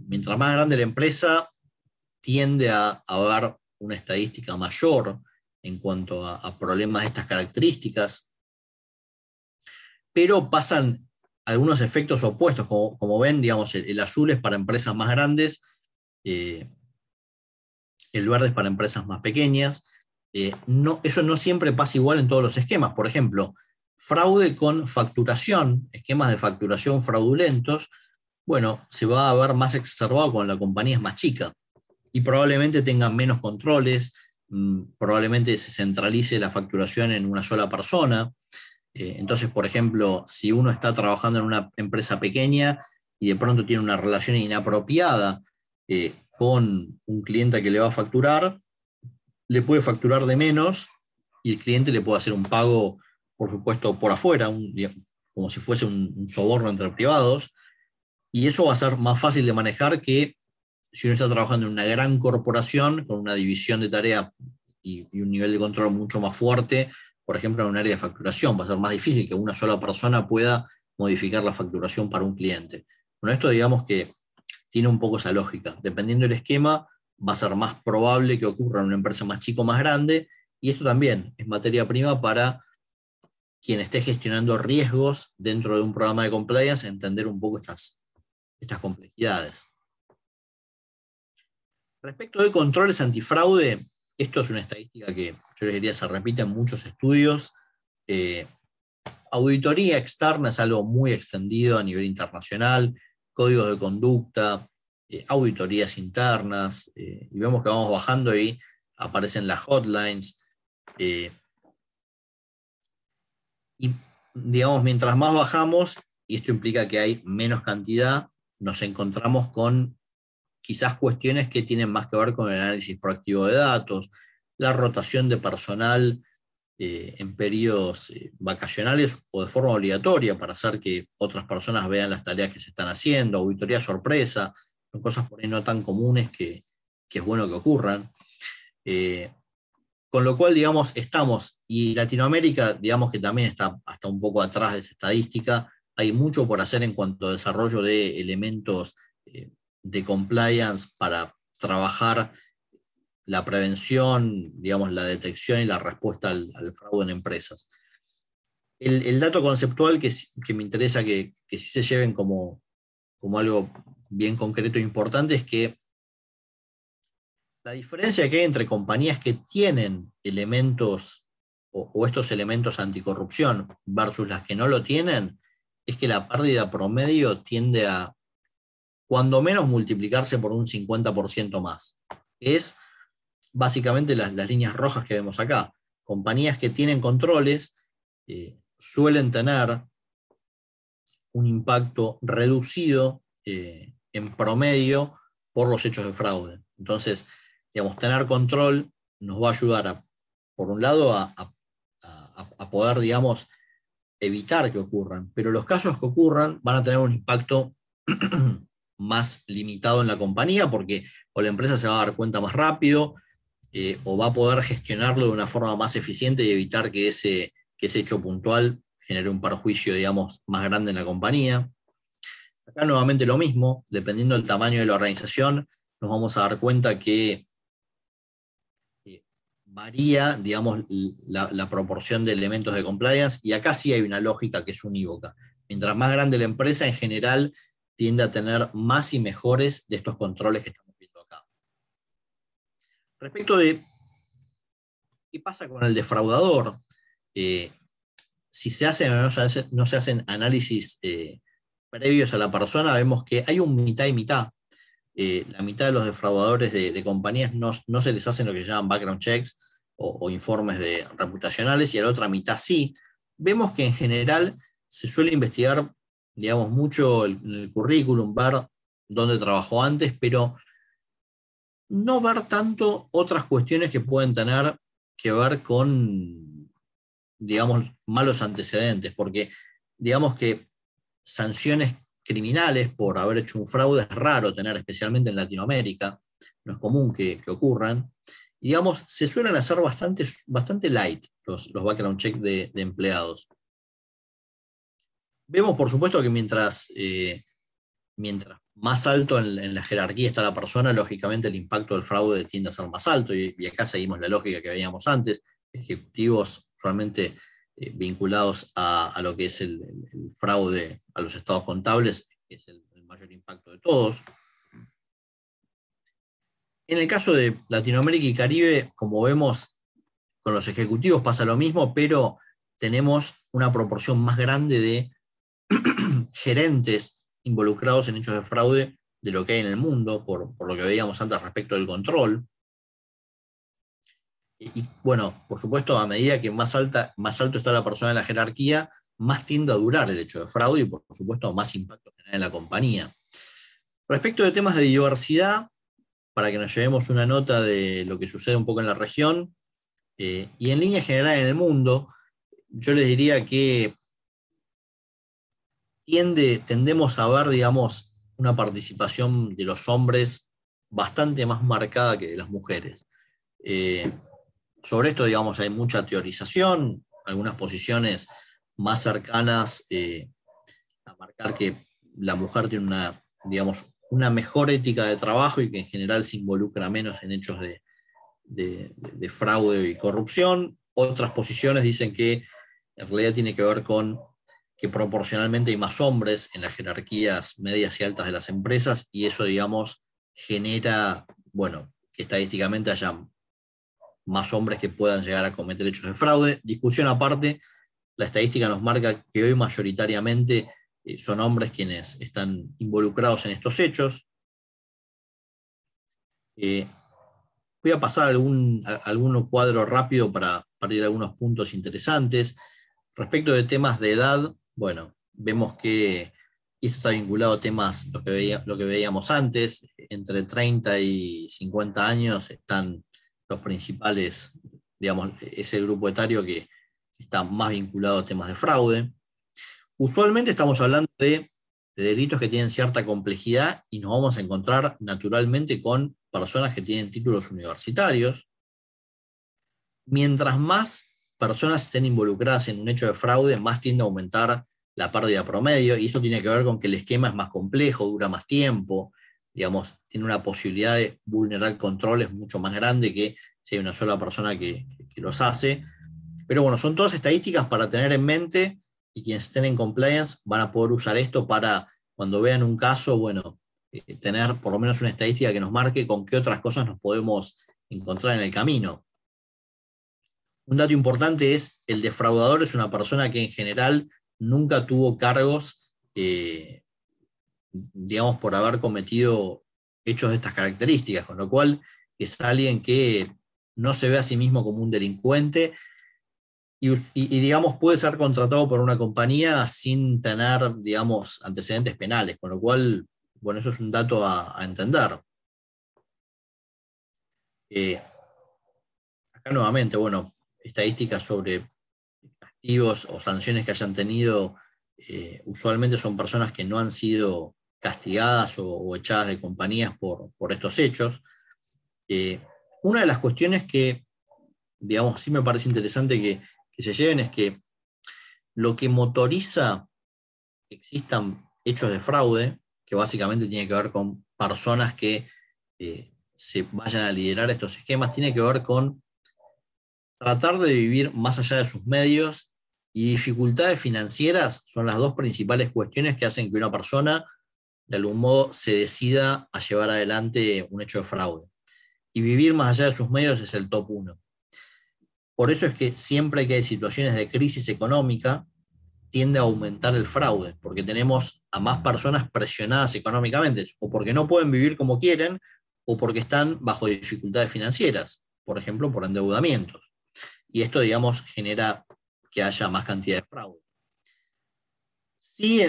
mientras más grande la empresa, tiende a, haber una estadística mayor en cuanto a, problemas de estas características, pero pasan algunos efectos opuestos, como, ven, digamos, el, azul es para empresas más grandes, eh, el verde es para empresas más pequeñas. Eh, no, eso no siempre pasa igual en todos los esquemas. Por ejemplo, fraude con facturación, esquemas de facturación fraudulentos, bueno, se va a ver más exacerbado cuando la compañía es más chica y probablemente tenga menos controles, mm, probablemente se centralice la facturación en una sola persona. Eh, entonces, por ejemplo, si uno está trabajando en una empresa pequeña y de pronto tiene una relación inapropiada eh, con un cliente que le va a facturar, le puede facturar de menos y el cliente le puede hacer un pago, por supuesto, por afuera, como si fuese un soborno entre privados, y eso va a ser más fácil de manejar que si uno está trabajando en una gran corporación con una división de tarea y, un nivel de control mucho más fuerte, por ejemplo, en un área de facturación, va a ser más difícil que una sola persona pueda modificar la facturación para un cliente. Bueno, esto digamos que tiene un poco esa lógica. Dependiendo del esquema, va a ser más probable que ocurra en una empresa más chica o más grande, y esto también es materia prima para quien esté gestionando riesgos dentro de un programa de compliance, entender un poco estas, estas complejidades. Respecto de controles antifraude, esto es una estadística que yo les diría se repite en muchos estudios. Eh, auditoría externa es algo muy extendido a nivel internacional, códigos de conducta, eh, auditorías internas, eh, y vemos que vamos bajando y aparecen las hotlines. y digamos, mientras más bajamos, y esto implica que hay menos cantidad, nos encontramos con quizás cuestiones que tienen más que ver con el análisis proactivo de datos, la rotación de personal eh, en periodos eh, vacacionales o de forma obligatoria para hacer que otras personas vean las tareas que se están haciendo, auditoría sorpresa, son cosas por ahí no tan comunes que, es bueno que ocurran. Eh, con lo cual, digamos, estamos, y Latinoamérica, digamos que también está hasta un poco atrás de esta estadística, hay mucho por hacer en cuanto a desarrollo de elementos de compliance para trabajar la prevención, digamos, la detección y la respuesta al, fraude en empresas. El, dato conceptual que, me interesa que, sí se lleven como, como algo bien concreto e importante es que la diferencia que hay entre compañías que tienen elementos o, estos elementos anticorrupción versus las que no lo tienen es que la pérdida promedio tiende a, cuando menos, multiplicarse por un 50% más. Es básicamente las, líneas rojas que vemos acá. Compañías que tienen controles eh, suelen tener un impacto reducido eh, en promedio por los hechos de fraude. Entonces, digamos, tener control nos va a ayudar, a, por un lado, a, a poder, digamos, evitar que ocurran, pero los casos que ocurran van a tener un impacto más limitado en la compañía porque o la empresa se va a dar cuenta más rápido eh, o va a poder gestionarlo de una forma más eficiente y evitar que ese, que ese hecho puntual genere un perjuicio, digamos, más grande en la compañía. Acá nuevamente lo mismo, dependiendo del tamaño de la organización, nos vamos a dar cuenta que varía, digamos, la, proporción de elementos de compliance y acá sí hay una lógica que es unívoca. Mientras más grande la empresa, en general, tiende a tener más y mejores de estos controles que estamos viendo acá. Respecto de qué pasa con el defraudador, eh, si se hacen o no se, hacen análisis eh, previos a la persona, vemos que hay un mitad y mitad. Eh, la mitad de los defraudadores de, compañías no, se les hacen lo que llaman background checks o, informes de reputacionales y a la otra mitad sí. Vemos que en general se suele investigar, digamos, mucho el, el currículum, ver dónde trabajó antes, pero no ver tanto otras cuestiones que pueden tener que ver con, digamos, malos antecedentes, porque digamos que sanciones criminales por haber hecho un fraude es raro tener, especialmente en Latinoamérica, no es común que, ocurran. digamos, se suelen hacer bastante, bastante light los, los background checks de, empleados. Vemos, por supuesto, que mientras, eh, mientras más alto en, la jerarquía está la persona, lógicamente el impacto del fraude tiende a ser más alto, y, acá seguimos la lógica que veíamos antes, ejecutivos realmente eh, vinculados a, lo que es el, fraude a los estados contables, que es el, mayor impacto de todos. En el caso de Latinoamérica y Caribe, como vemos, con los ejecutivos pasa lo mismo, pero tenemos una proporción más grande de gerentes involucrados en hechos de fraude de lo que hay en el mundo, por, por lo que veíamos antes respecto del control. Y, bueno, por supuesto, a medida que más, alta, más alto está la persona en la jerarquía, más tiende a durar el hecho de fraude y, por supuesto, más impacto en la compañía. Respecto de temas de diversidad, para que nos llevemos una nota de lo que sucede un poco en la región, eh, y en línea general en el mundo, yo les diría que tiende, tendemos a ver, digamos, una participación de los hombres bastante más marcada que de las mujeres. Eh, sobre esto, digamos, hay mucha teorización, algunas posiciones más cercanas eh, a marcar que la mujer tiene una, digamos, una mejor ética de trabajo y que en general se involucra menos en hechos de, fraude y corrupción. Otras posiciones dicen que en realidad tiene que ver con que proporcionalmente hay más hombres en las jerarquías medias y altas de las empresas y eso, digamos, genera, bueno, que estadísticamente haya más hombres que puedan llegar a cometer hechos de fraude. Discusión aparte, la estadística nos marca que hoy mayoritariamente eh, son hombres quienes están involucrados en estos hechos. Eh, voy a pasar algún, algún cuadro rápido para, para ir a algunos puntos interesantes. Respecto de temas de edad, bueno, vemos que esto está vinculado a temas, lo que, lo que veíamos antes, entre 30 y 50 años están los principales, digamos, es el grupo etario que está más vinculado a temas de fraude. Usualmente estamos hablando de, delitos que tienen cierta complejidad y nos vamos a encontrar naturalmente con personas que tienen títulos universitarios. Mientras más personas estén involucradas en un hecho de fraude, más tiende a aumentar la pérdida promedio, y esto tiene que ver con que el esquema es más complejo, dura más tiempo, digamos, tiene una posibilidad de vulnerar controles mucho más grande que si hay una sola persona que, los hace. Pero bueno, son todas estadísticas para tener en mente y quienes estén en compliance van a poder usar esto para cuando vean un caso, bueno, eh, tener por lo menos una estadística que nos marque con qué otras cosas nos podemos encontrar en el camino. Un dato importante es, el defraudador es una persona que en general nunca tuvo cargos eh, digamos, por haber cometido hechos de estas características, con lo cual es alguien que no se ve a sí mismo como un delincuente y, digamos, puede ser contratado por una compañía sin tener, digamos, antecedentes penales, con lo cual, bueno, eso es un dato a, entender. Eh, acá nuevamente, bueno, estadísticas sobre castigos o sanciones que hayan tenido, eh, usualmente son personas que no han sido castigadas o, echadas de compañías por, estos hechos. Eh, una de las cuestiones que, digamos, sí me parece interesante que, se lleven es que lo que motoriza que existan hechos de fraude, que básicamente tiene que ver con personas que eh, se vayan a liderar estos esquemas, tiene que ver con tratar de vivir más allá de sus medios y dificultades financieras son las dos principales cuestiones que hacen que una persona de algún modo se decida a llevar adelante un hecho de fraude. Y vivir más allá de sus medios es el top uno. Por eso es que siempre que hay situaciones de crisis económica, tiende a aumentar el fraude, porque tenemos a más personas presionadas económicamente, o porque no pueden vivir como quieren, o porque están bajo dificultades financieras, por ejemplo, por endeudamientos. Y esto, digamos, genera que haya más cantidad de fraude. Si,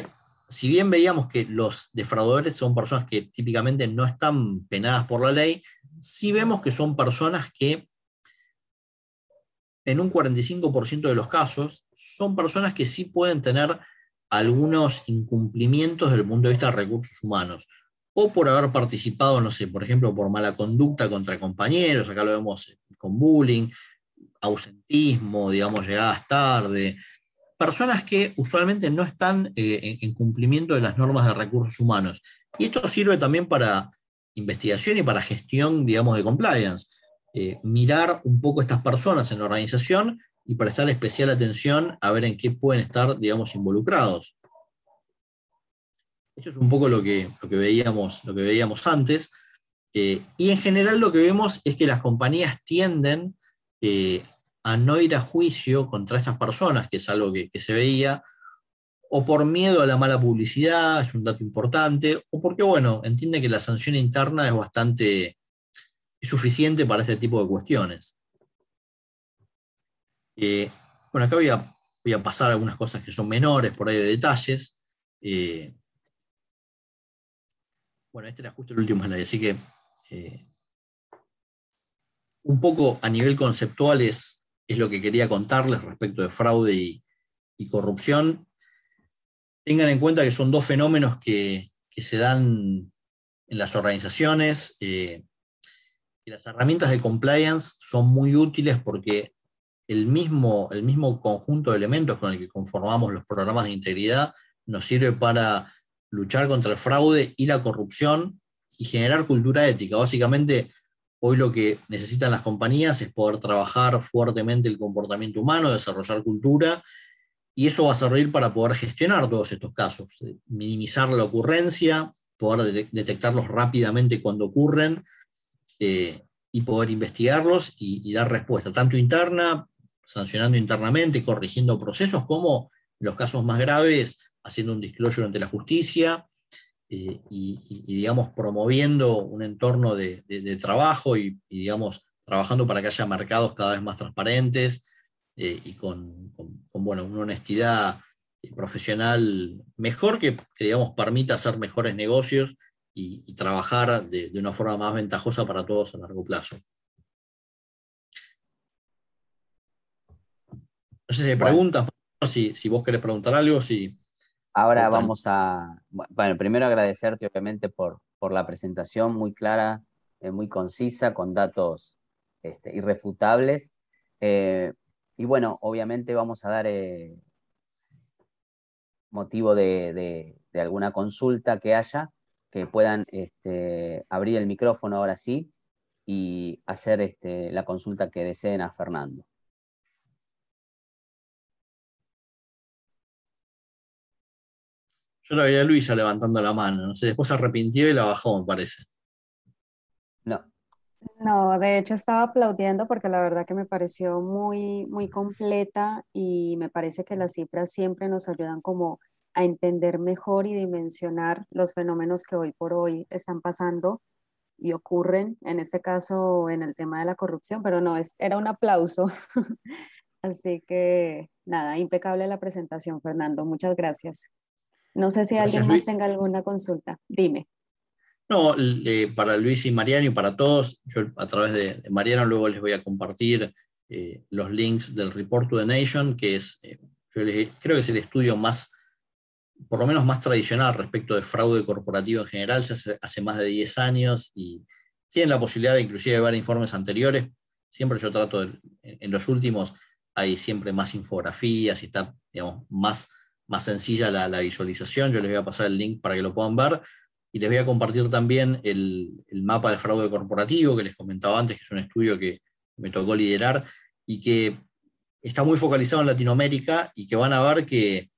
si bien veíamos que los defraudadores son personas que típicamente no están penadas por la ley, sí vemos que son personas que en un 45% de los casos, son personas que sí pueden tener algunos incumplimientos desde el punto de vista de recursos humanos, o por haber participado, no sé, por ejemplo, por mala conducta contra compañeros, acá lo vemos con bullying, ausentismo, digamos, llegadas tarde, personas que usualmente no están eh, en, cumplimiento de las normas de recursos humanos. Y esto sirve también para investigación y para gestión, digamos, de compliance. Eh, mirar un poco estas personas en la organización y prestar especial atención a ver en qué pueden estar, digamos, involucrados. Esto es un poco lo que, lo que, veíamos, lo que veíamos antes. Eh, y en general lo que vemos es que las compañías tienden eh, a no ir a juicio contra estas personas, que es algo que, se veía, o por miedo a la mala publicidad, es un dato importante, o porque, bueno, entiende que la sanción interna es bastante, suficiente para este tipo de cuestiones. Eh, bueno, acá voy a, voy a, pasar algunas cosas que son menores, por ahí de detalles. Eh, bueno, este era justo el último slide, así que eh, un poco a nivel conceptual es, es, lo que quería contarles respecto de fraude y, corrupción. Tengan en cuenta que son dos fenómenos que, se dan en las organizaciones y las herramientas de compliance son muy útiles porque el mismo, el mismo conjunto de elementos con el que conformamos los programas de integridad nos sirve para luchar contra el fraude y la corrupción y generar cultura ética. Básicamente, hoy lo que necesitan las compañías es poder trabajar fuertemente el comportamiento humano, desarrollar cultura, y eso va a servir para poder gestionar todos estos casos, minimizar la ocurrencia, poder detectarlos rápidamente cuando ocurren eh, y poder investigarlos y, dar respuesta, tanto interna, sancionando internamente, corrigiendo procesos, como en los casos más graves, haciendo un disclosure ante la justicia eh, y, digamos, promoviendo un entorno de, trabajo y, digamos, trabajando para que haya mercados cada vez más transparentes eh, y con, bueno, una honestidad profesional mejor que, que, digamos, permita hacer mejores negocios y, trabajar de, una forma más ventajosa para todos a largo plazo. No sé si hay preguntas, si, si vos querés preguntar algo, si... Ahora vamos a, bueno, primero agradecerte obviamente por, por la presentación muy clara, eh, muy concisa, con datos este, irrefutables. Eh, y bueno, obviamente vamos a dar eh, motivo de, de, alguna consulta que haya que puedan este, abrir el micrófono ahora sí y hacer este, la consulta que deseen a Fernando. Yo la veía a Luisa levantando la mano, no sé, después se arrepintió y la bajó, me parece. No. No, de hecho estaba aplaudiendo porque la verdad que me pareció muy, muy completa y me parece que las cifras siempre nos ayudan como a entender mejor y dimensionar los fenómenos que hoy por hoy están pasando y ocurren, en este caso en el tema de la corrupción, pero no, es, era un aplauso. Así que nada, impecable la presentación, Fernando. Muchas gracias. No sé si alguien más tenga alguna consulta. Dime. No, para Luis y Mariano y para todos, yo a través de, Mariano luego les voy a compartir eh, los links del Report to the Nation, que es, eh, yo creo que es el estudio más por lo menos más tradicional respecto de fraude corporativo en general, se hace, hace más de 10 años y tienen la posibilidad de inclusive ver informes anteriores. Siempre yo trato, en los últimos hay siempre más infografías y está digamos, más, más sencilla la, visualización. Yo les voy a pasar el link para que lo puedan ver. Y les voy a compartir también el, el mapa de fraude corporativo que les comentaba antes, que es un estudio que me tocó liderar y que está muy focalizado en Latinoamérica y que van a ver que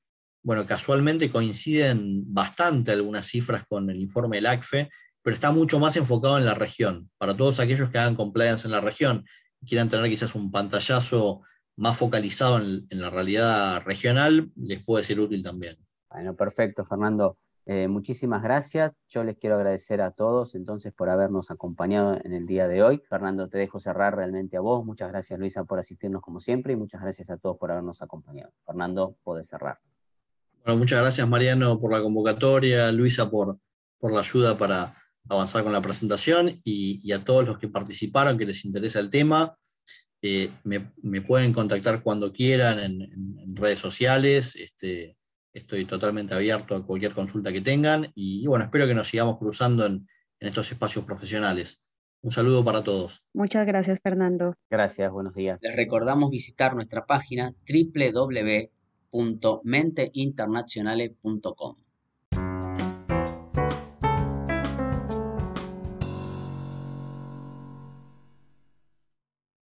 bueno, casualmente coinciden bastante algunas cifras con el informe del ACFE, pero está mucho más enfocado en la región. Para todos aquellos que hagan compliance en la región quieran tener quizás un pantallazo más focalizado en, la realidad regional, les puede ser útil también. Bueno, perfecto, Fernando. Eh, muchísimas gracias. Yo les quiero agradecer a todos entonces por habernos acompañado en el día de hoy. Fernando, te dejo cerrar realmente a vos. Muchas gracias, Luisa, por asistirnos como siempre y muchas gracias a todos por habernos acompañado. Fernando, podés cerrar. Bueno, muchas gracias, Mariano, por la convocatoria, Luisa, por, por la ayuda para avanzar con la presentación y, a todos los que participaron, que les interesa el tema. Eh, me, pueden contactar cuando quieran en, redes sociales. Este, estoy totalmente abierto a cualquier consulta que tengan y, bueno, espero que nos sigamos cruzando en, en estos espacios profesionales. Un saludo para todos. Muchas gracias, Fernando. Gracias, buenos días. Les recordamos visitar nuestra página www.menteinternacionales.com